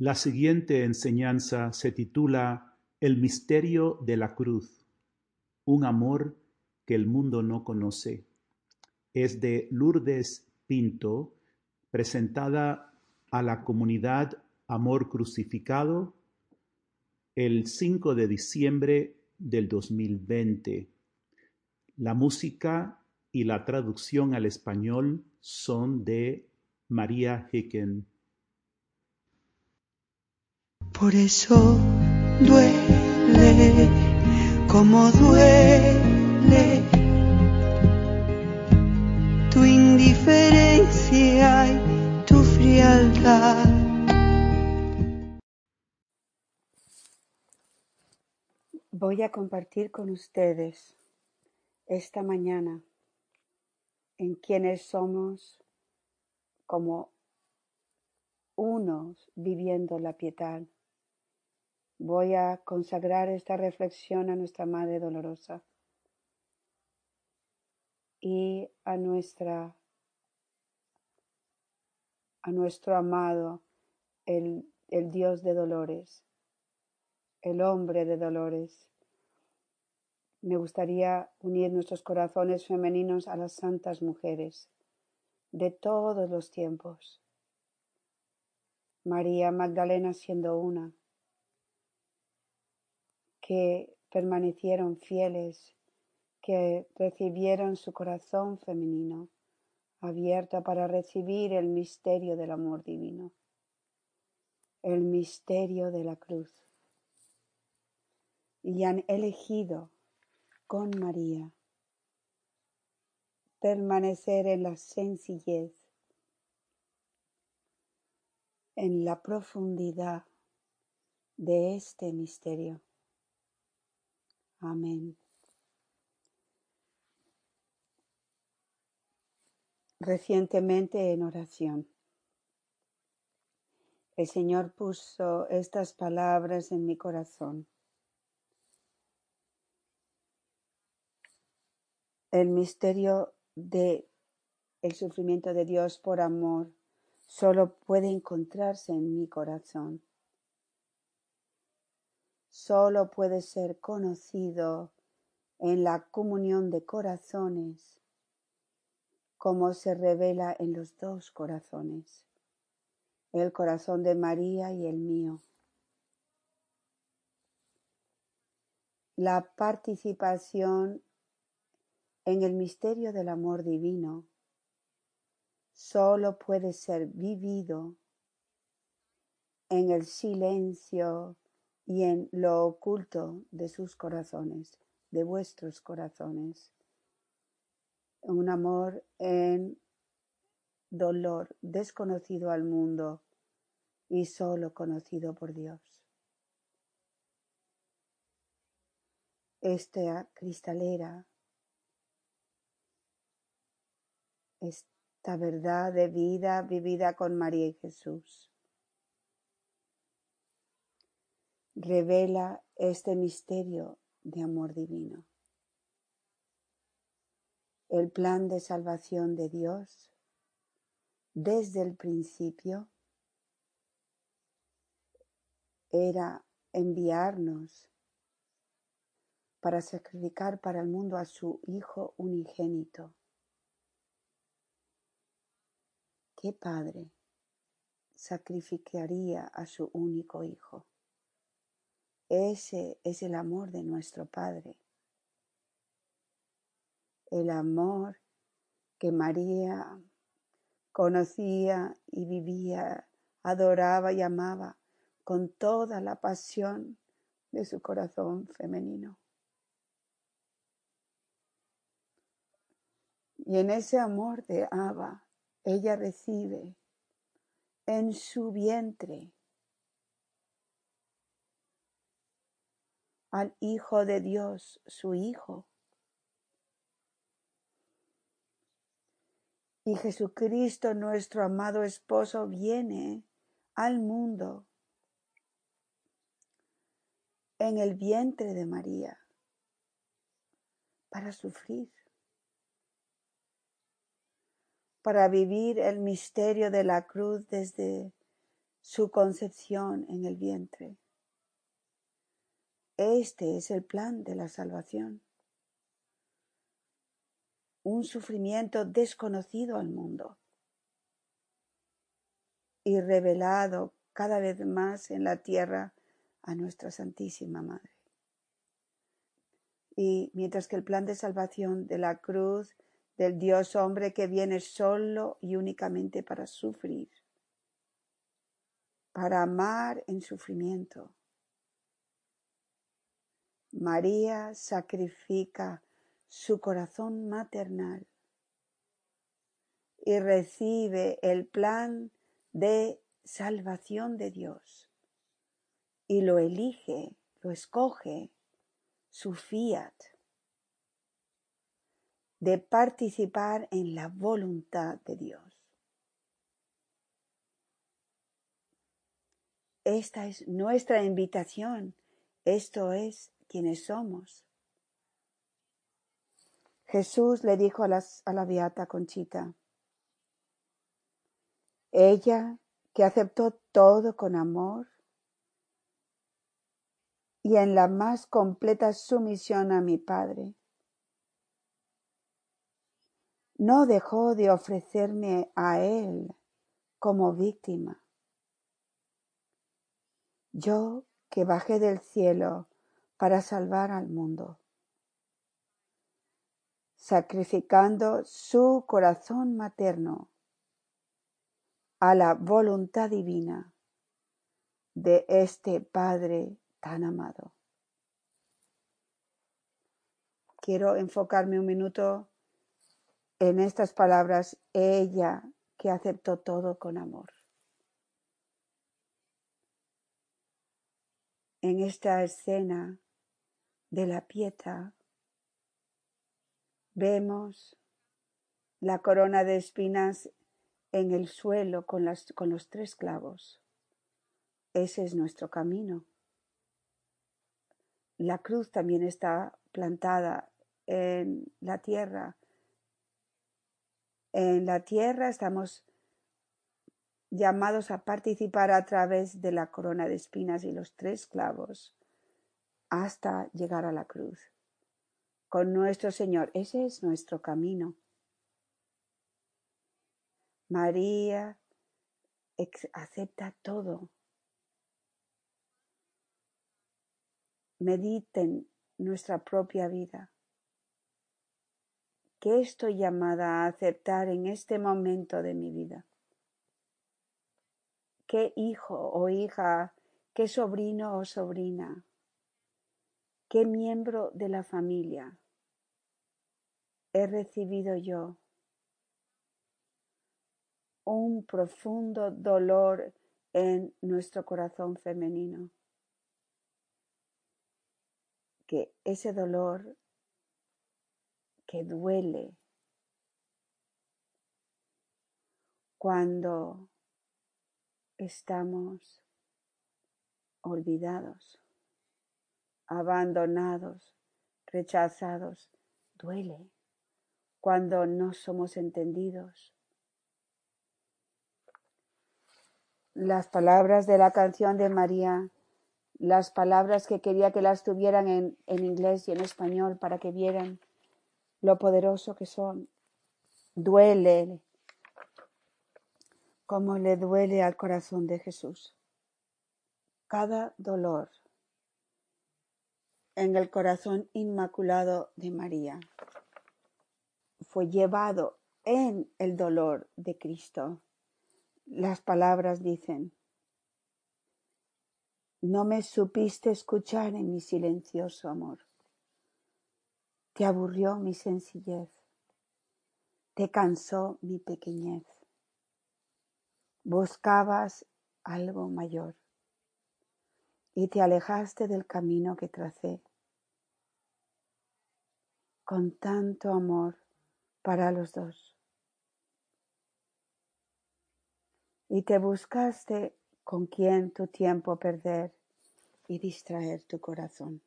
La siguiente enseñanza se titula El misterio de la cruz, un amor que el mundo no conoce. Es de Lourdes Pinto, presentada a la comunidad Amor Crucificado el 5 de diciembre del 2020. La música y la traducción al español son de María Hicken. Por eso duele como duele tu indiferencia y tu frialdad. Voy a compartir con ustedes esta mañana en quienes somos como unos viviendo la piedad. Voy a consagrar esta reflexión a nuestra Madre Dolorosa y a nuestra a nuestro amado el, el Dios de dolores, el hombre de dolores. Me gustaría unir nuestros corazones femeninos a las santas mujeres de todos los tiempos. María Magdalena siendo una, que permanecieron fieles, que recibieron su corazón femenino abierto para recibir el misterio del amor divino, el misterio de la cruz. Y han elegido con María permanecer en la sencillez, en la profundidad de este misterio. Amén. Recientemente en oración, el Señor puso estas palabras en mi corazón. El misterio de el sufrimiento de Dios por amor solo puede encontrarse en mi corazón solo puede ser conocido en la comunión de corazones, como se revela en los dos corazones, el corazón de María y el mío. La participación en el misterio del amor divino solo puede ser vivido en el silencio y en lo oculto de sus corazones, de vuestros corazones. Un amor en dolor desconocido al mundo y solo conocido por Dios. Esta cristalera, esta verdad de vida vivida con María y Jesús revela este misterio de amor divino. El plan de salvación de Dios desde el principio era enviarnos para sacrificar para el mundo a su Hijo unigénito. ¿Qué padre sacrificaría a su único Hijo? Ese es el amor de nuestro Padre. El amor que María conocía y vivía, adoraba y amaba con toda la pasión de su corazón femenino. Y en ese amor de Abba, ella recibe en su vientre al Hijo de Dios, su Hijo. Y Jesucristo, nuestro amado esposo, viene al mundo en el vientre de María para sufrir, para vivir el misterio de la cruz desde su concepción en el vientre. Este es el plan de la salvación. Un sufrimiento desconocido al mundo y revelado cada vez más en la tierra a nuestra Santísima Madre. Y mientras que el plan de salvación de la cruz del Dios hombre que viene solo y únicamente para sufrir, para amar en sufrimiento, María sacrifica su corazón maternal y recibe el plan de salvación de Dios y lo elige, lo escoge, su fiat, de participar en la voluntad de Dios. Esta es nuestra invitación, esto es quienes somos. Jesús le dijo a, a la beata Conchita, ella que aceptó todo con amor y en la más completa sumisión a mi Padre, no dejó de ofrecerme a Él como víctima. Yo que bajé del cielo para salvar al mundo, sacrificando su corazón materno a la voluntad divina de este Padre tan amado. Quiero enfocarme un minuto en estas palabras, ella que aceptó todo con amor. En esta escena de la pieta vemos la corona de espinas en el suelo con, con los tres clavos. Ese es nuestro camino. La cruz también está plantada en la tierra. En la tierra estamos llamados a participar a través de la corona de espinas y los tres clavos hasta llegar a la cruz. Con nuestro Señor, ese es nuestro camino. María acepta todo. Mediten nuestra propia vida. ¿Qué estoy llamada a aceptar en este momento de mi vida? ¿Qué hijo o hija, qué sobrino o sobrina, qué miembro de la familia he recibido yo? un profundo dolor en nuestro corazón femenino. Que ese dolor que duele cuando estamos olvidados, abandonados, rechazados, duele cuando no somos entendidos, las palabras de la canción de María, las palabras que quería que las tuvieran en, en inglés y en español para que vieran lo poderoso que son. Duele como le duele al corazón de Jesús. Cada dolor en el corazón inmaculado de María fue llevado en el dolor de Cristo las palabras dicen, no me supiste escuchar en mi silencioso amor. Te aburrió mi sencillez. Te cansó mi pequeñez. Buscabas algo mayor y te alejaste del camino que tracé. Con tanto amor para los dos. y te buscaste con quien tu tiempo perder y distraer tu corazón.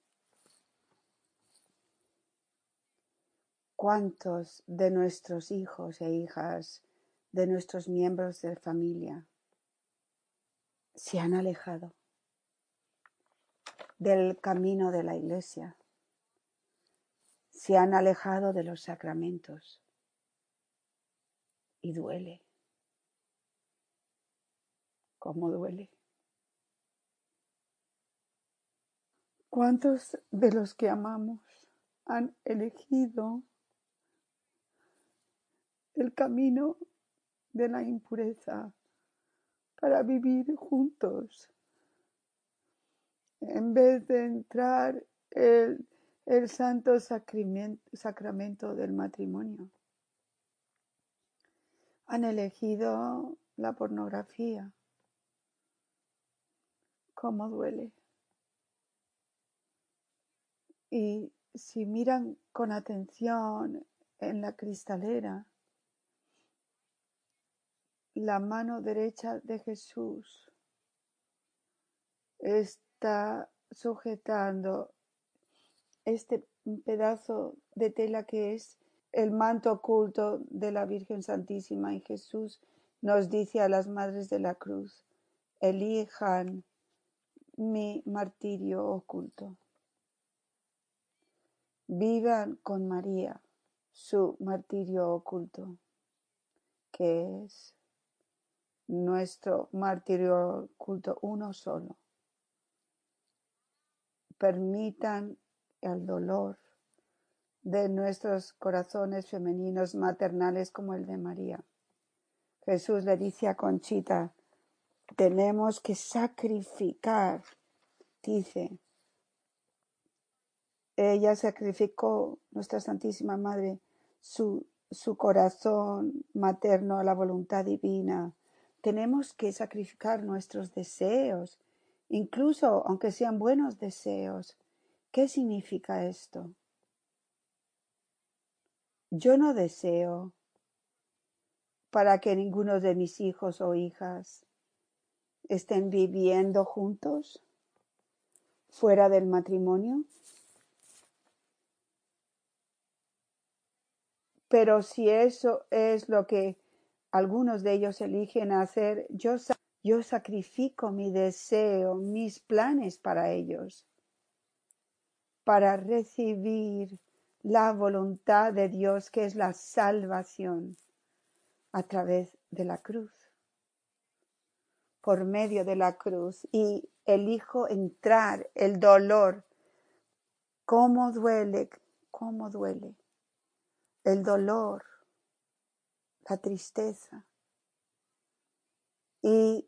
¿Cuántos de nuestros hijos e hijas, de nuestros miembros de familia, se han alejado del camino de la iglesia, se han alejado de los sacramentos y duele. ¿Cómo duele? ¿Cuántos de los que amamos han elegido el camino de la impureza para vivir juntos? En vez de entrar el, el santo sacramento del matrimonio. Han elegido la pornografía. ¿Cómo duele? Y si miran con atención en la cristalera, la mano derecha de Jesús está sujetando este pedazo de tela que es el manto oculto de la Virgen Santísima y Jesús nos dice a las madres de la cruz, elijan mi martirio oculto. Vivan con María su martirio oculto, que es nuestro martirio oculto uno solo. Permitan el dolor de nuestros corazones femeninos maternales como el de María. Jesús le dice a Conchita, tenemos que sacrificar, dice, ella sacrificó, nuestra Santísima Madre, su, su corazón materno a la voluntad divina. Tenemos que sacrificar nuestros deseos, incluso aunque sean buenos deseos. ¿Qué significa esto? Yo no deseo para que ninguno de mis hijos o hijas estén viviendo juntos fuera del matrimonio. Pero si eso es lo que algunos de ellos eligen hacer, yo, yo sacrifico mi deseo, mis planes para ellos, para recibir la voluntad de Dios que es la salvación a través de la cruz, por medio de la cruz, y elijo entrar el dolor. ¿Cómo duele? ¿Cómo duele? El dolor, la tristeza. Y,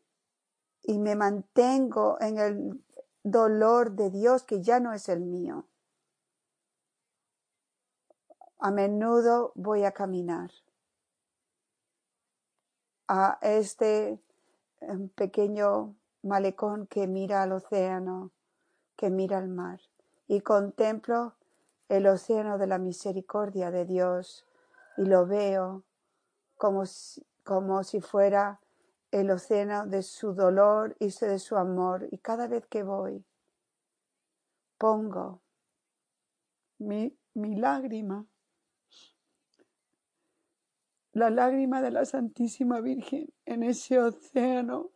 y me mantengo en el dolor de Dios que ya no es el mío. A menudo voy a caminar a este em, pequeño malecón que mira al océano, que mira al mar, y contemplo el océano de la misericordia de Dios y lo veo como si, como si fuera el océano de su dolor y de su amor. Y cada vez que voy, pongo mi, mi lágrima la lágrima de la Santísima Virgen en ese océano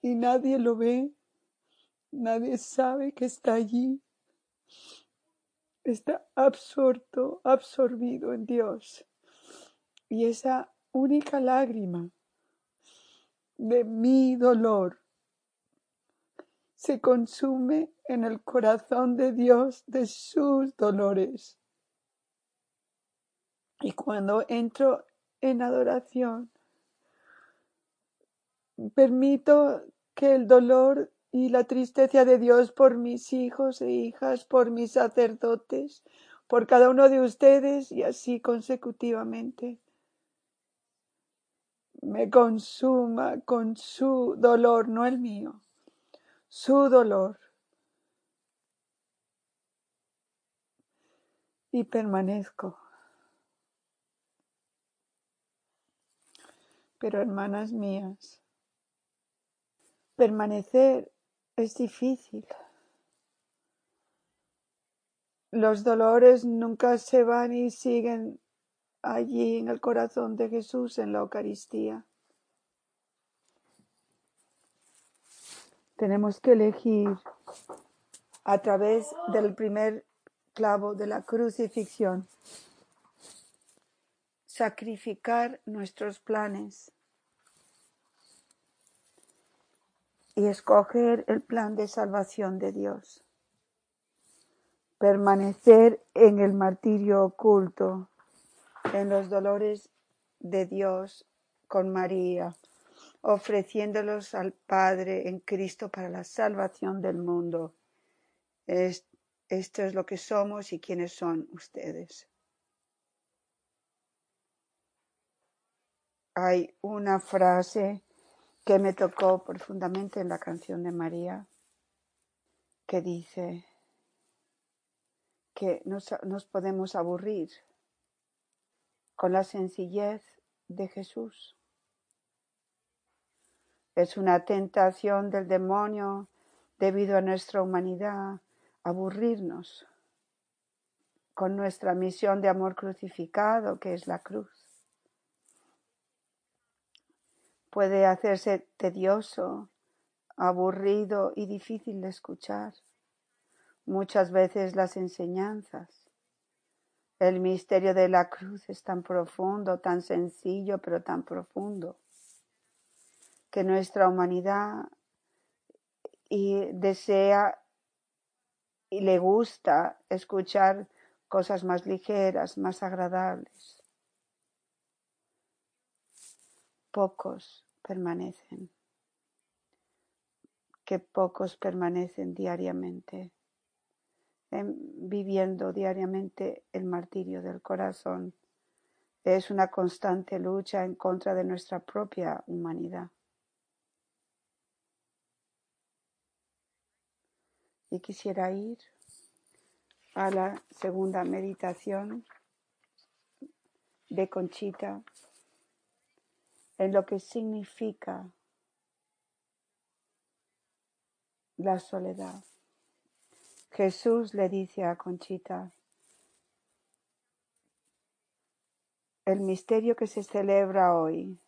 y nadie lo ve, nadie sabe que está allí. Está absorto, absorbido en Dios. Y esa única lágrima de mi dolor se consume en el corazón de Dios de sus dolores. Y cuando entro en adoración. Permito que el dolor y la tristeza de Dios por mis hijos e hijas, por mis sacerdotes, por cada uno de ustedes y así consecutivamente, me consuma con su dolor, no el mío, su dolor. Y permanezco Pero hermanas mías, permanecer es difícil. Los dolores nunca se van y siguen allí en el corazón de Jesús en la Eucaristía. Tenemos que elegir a través del primer clavo de la crucifixión sacrificar nuestros planes y escoger el plan de salvación de Dios. Permanecer en el martirio oculto, en los dolores de Dios con María, ofreciéndolos al Padre en Cristo para la salvación del mundo. esto es lo que somos y quiénes son ustedes. Hay una frase que me tocó profundamente en la canción de María, que dice que nos, nos podemos aburrir con la sencillez de Jesús. Es una tentación del demonio debido a nuestra humanidad aburrirnos con nuestra misión de amor crucificado que es la cruz puede hacerse tedioso, aburrido y difícil de escuchar. Muchas veces las enseñanzas. El misterio de la cruz es tan profundo, tan sencillo, pero tan profundo, que nuestra humanidad y desea y le gusta escuchar cosas más ligeras, más agradables. pocos permanecen, que pocos permanecen diariamente, viviendo diariamente el martirio del corazón. Es una constante lucha en contra de nuestra propia humanidad. Y quisiera ir a la segunda meditación de Conchita en lo que significa la soledad. Jesús le dice a Conchita, el misterio que se celebra hoy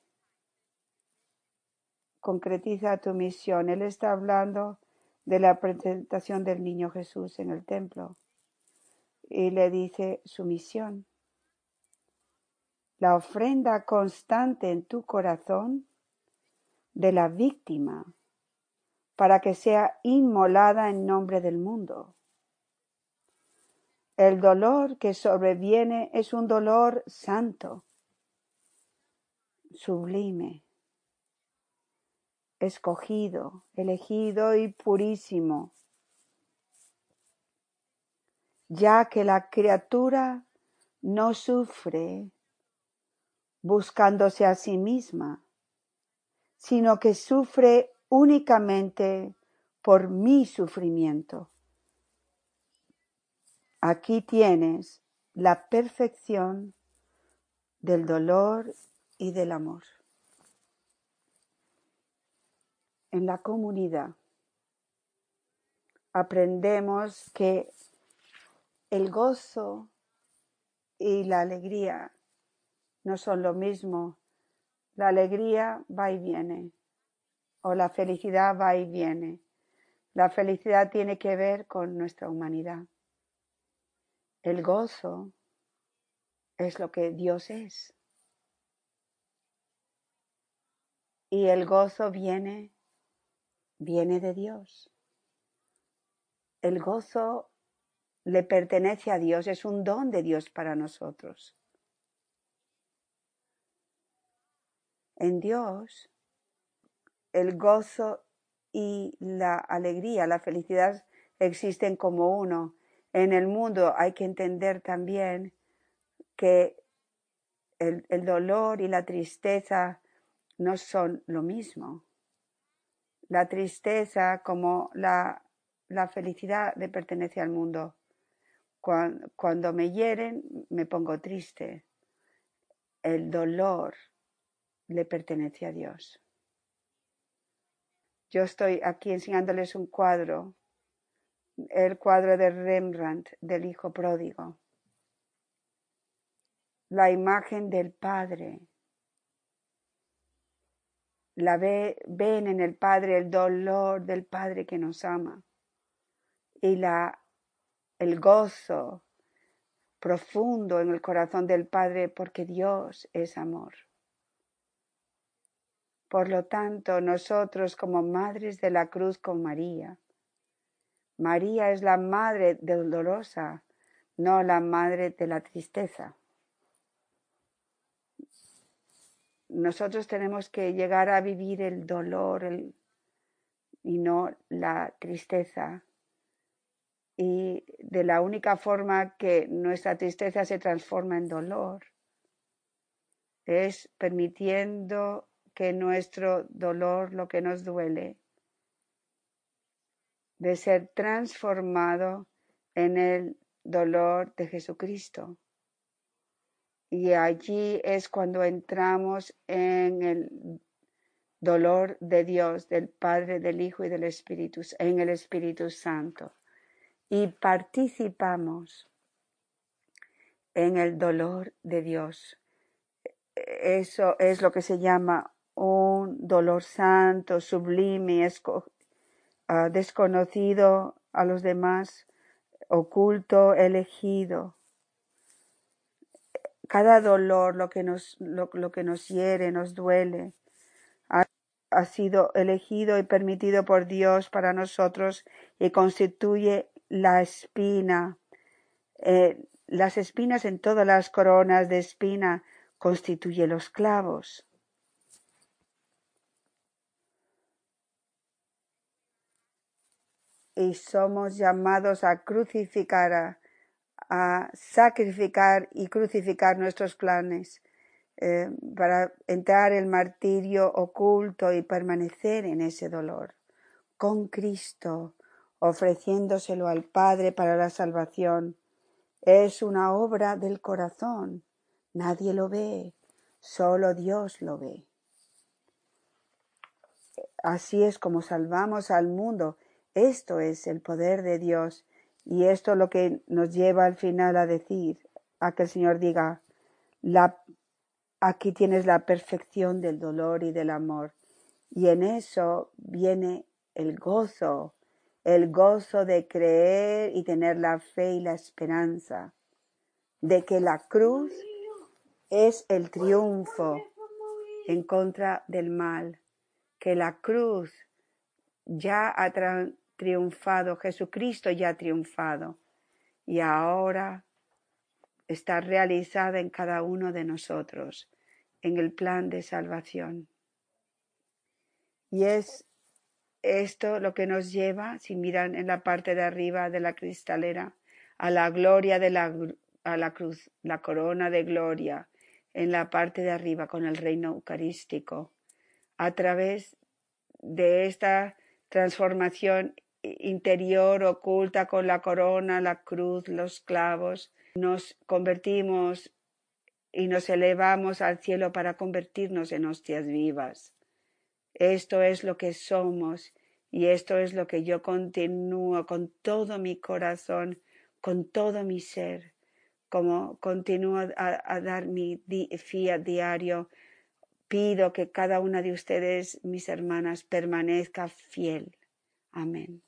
concretiza tu misión. Él está hablando de la presentación del niño Jesús en el templo y le dice su misión la ofrenda constante en tu corazón de la víctima para que sea inmolada en nombre del mundo. El dolor que sobreviene es un dolor santo, sublime, escogido, elegido y purísimo, ya que la criatura no sufre buscándose a sí misma, sino que sufre únicamente por mi sufrimiento. Aquí tienes la perfección del dolor y del amor. En la comunidad aprendemos que el gozo y la alegría no son lo mismo. La alegría va y viene o la felicidad va y viene. La felicidad tiene que ver con nuestra humanidad. El gozo es lo que Dios es. Y el gozo viene, viene de Dios. El gozo le pertenece a Dios, es un don de Dios para nosotros. En Dios, el gozo y la alegría, la felicidad existen como uno. En el mundo hay que entender también que el, dolor y la tristeza no son lo mismo. La tristeza como la, la felicidad le pertenece al mundo. Cuando, cuando me hieren me pongo triste. El dolor le pertenece a Dios. Yo estoy aquí enseñándoles un cuadro, el cuadro de Rembrandt del Hijo Pródigo, la imagen del Padre la ve, ven en el Padre el dolor del Padre que nos ama y la, el gozo profundo en el corazón del Padre porque Dios es amor. Por lo tanto, nosotros como madres de la cruz con María, María es la madre dolorosa, no la madre de la tristeza. Nosotros tenemos que llegar a vivir el dolor y no la tristeza. Y de la única forma que nuestra tristeza se transforma en dolor es permitiendo que nuestro dolor, lo que nos duele, de ser transformado en el dolor de Jesucristo. Y allí es cuando entramos en el dolor de Dios, del Padre, del Hijo y del Espíritu, en el Espíritu Santo. Y participamos en el dolor de Dios. Eso es lo que se llama un dolor santo, sublime, uh, desconocido a los demás, oculto, elegido. Cada dolor, lo que nos, lo, que nos hiere, nos duele, ha, ha sido elegido y permitido por Dios para nosotros y constituye la espina. Eh, las espinas en todas las coronas de espina constituye los clavos. Y somos llamados a crucificar, a, sacrificar y crucificar nuestros planes eh, para entrar el martirio oculto y permanecer en ese dolor con Cristo, ofreciéndoselo al Padre para la salvación. Es una obra del corazón. Nadie lo ve, solo Dios lo ve. Así es como salvamos al mundo esto es el poder de Dios y esto es lo que nos lleva al final a decir, a que el Señor diga, aquí tienes la perfección del dolor y del amor. Y en eso viene el gozo, el gozo de creer y tener la fe y la esperanza de que la cruz es el triunfo en contra del mal, que la cruz ya ha triunfado, Jesucristo ya ha triunfado y ahora está realizada en cada uno de nosotros, en el plan de salvación. Y es esto lo que nos lleva, si miran en la parte de arriba de la cristalera, a la gloria de la, a la cruz, la corona de gloria en la parte de arriba con el reino eucarístico. A través de esta transformación interior oculta con la corona, la cruz, los clavos. Nos convertimos y nos elevamos al cielo para convertirnos en hostias vivas. Esto es lo que somos y esto es lo que yo continúo con todo mi corazón, con todo mi ser, como continúo a, dar mi fiat diario. Pido que cada una de ustedes, mis hermanas, permanezca fiel. Amén.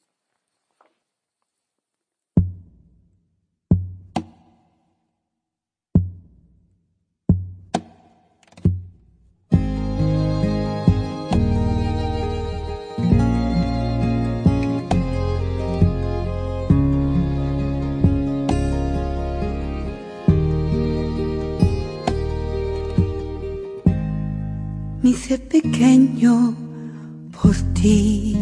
Hice pequeño por ti.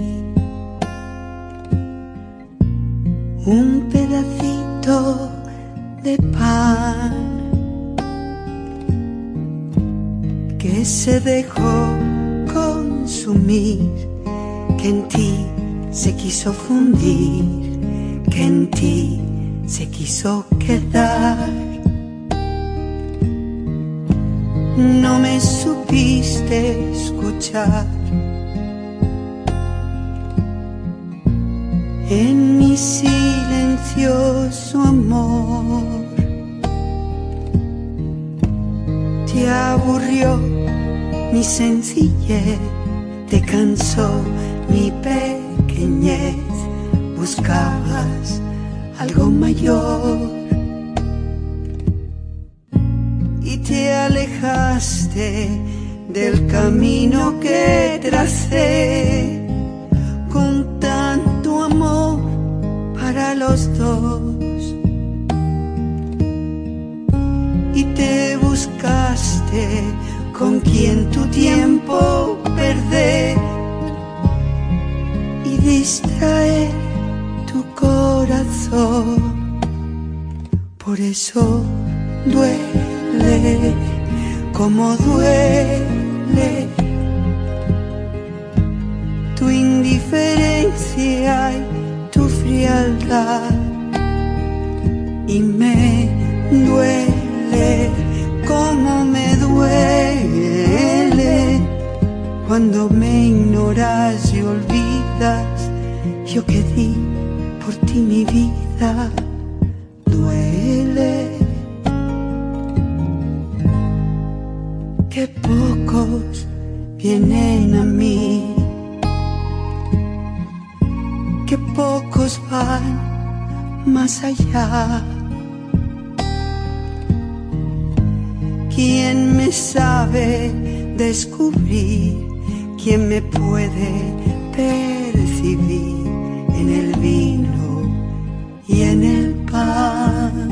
Un pedacito de pan que se dejó consumir, que en ti se quiso fundir, que en ti se quiso quedar no me supiste escuchar. En mi silencioso amor te aburrió mi sencillez te cansó mi pequeñez, buscabas algo mayor alejaste del camino que tracé con tanto amor para los dos. Y te buscaste con quien tu tiempo perder y distraer tu corazón. Por eso duele como duele tu indiferencia y tu frialdad. Y me duele como me duele cuando me ignoras y olvidas. Yo que di por ti mi vida duele vienen a mí, que pocos van más allá. ¿Quién me sabe descubrir? ¿Quién me puede percibir en el vino y en el pan?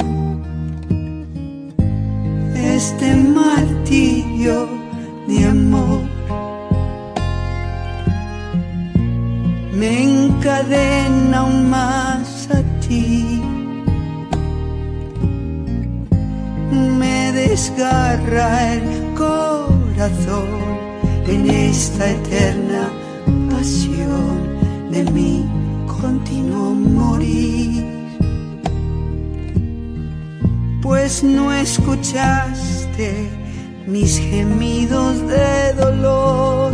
Este martirio de amor me encadena aún más a ti. Me desgarra el corazón en esta eterna pasión de mi continuo morir. Pues no escuchaste mis gemidos de dolor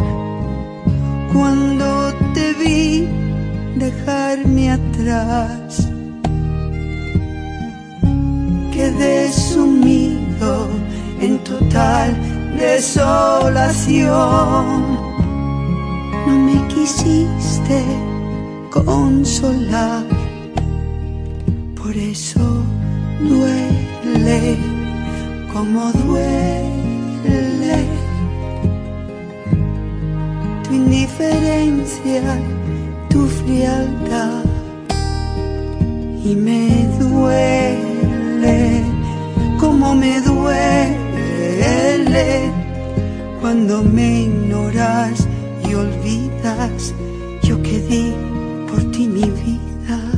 cuando vi dejarme atrás. Quedé sumido en total desolación. No me quisiste consolar, por eso duele como duele tu indiferencia, tu frialdad y me duele como me duele cuando me ignoras y olvidas. Yo que di por ti mi vida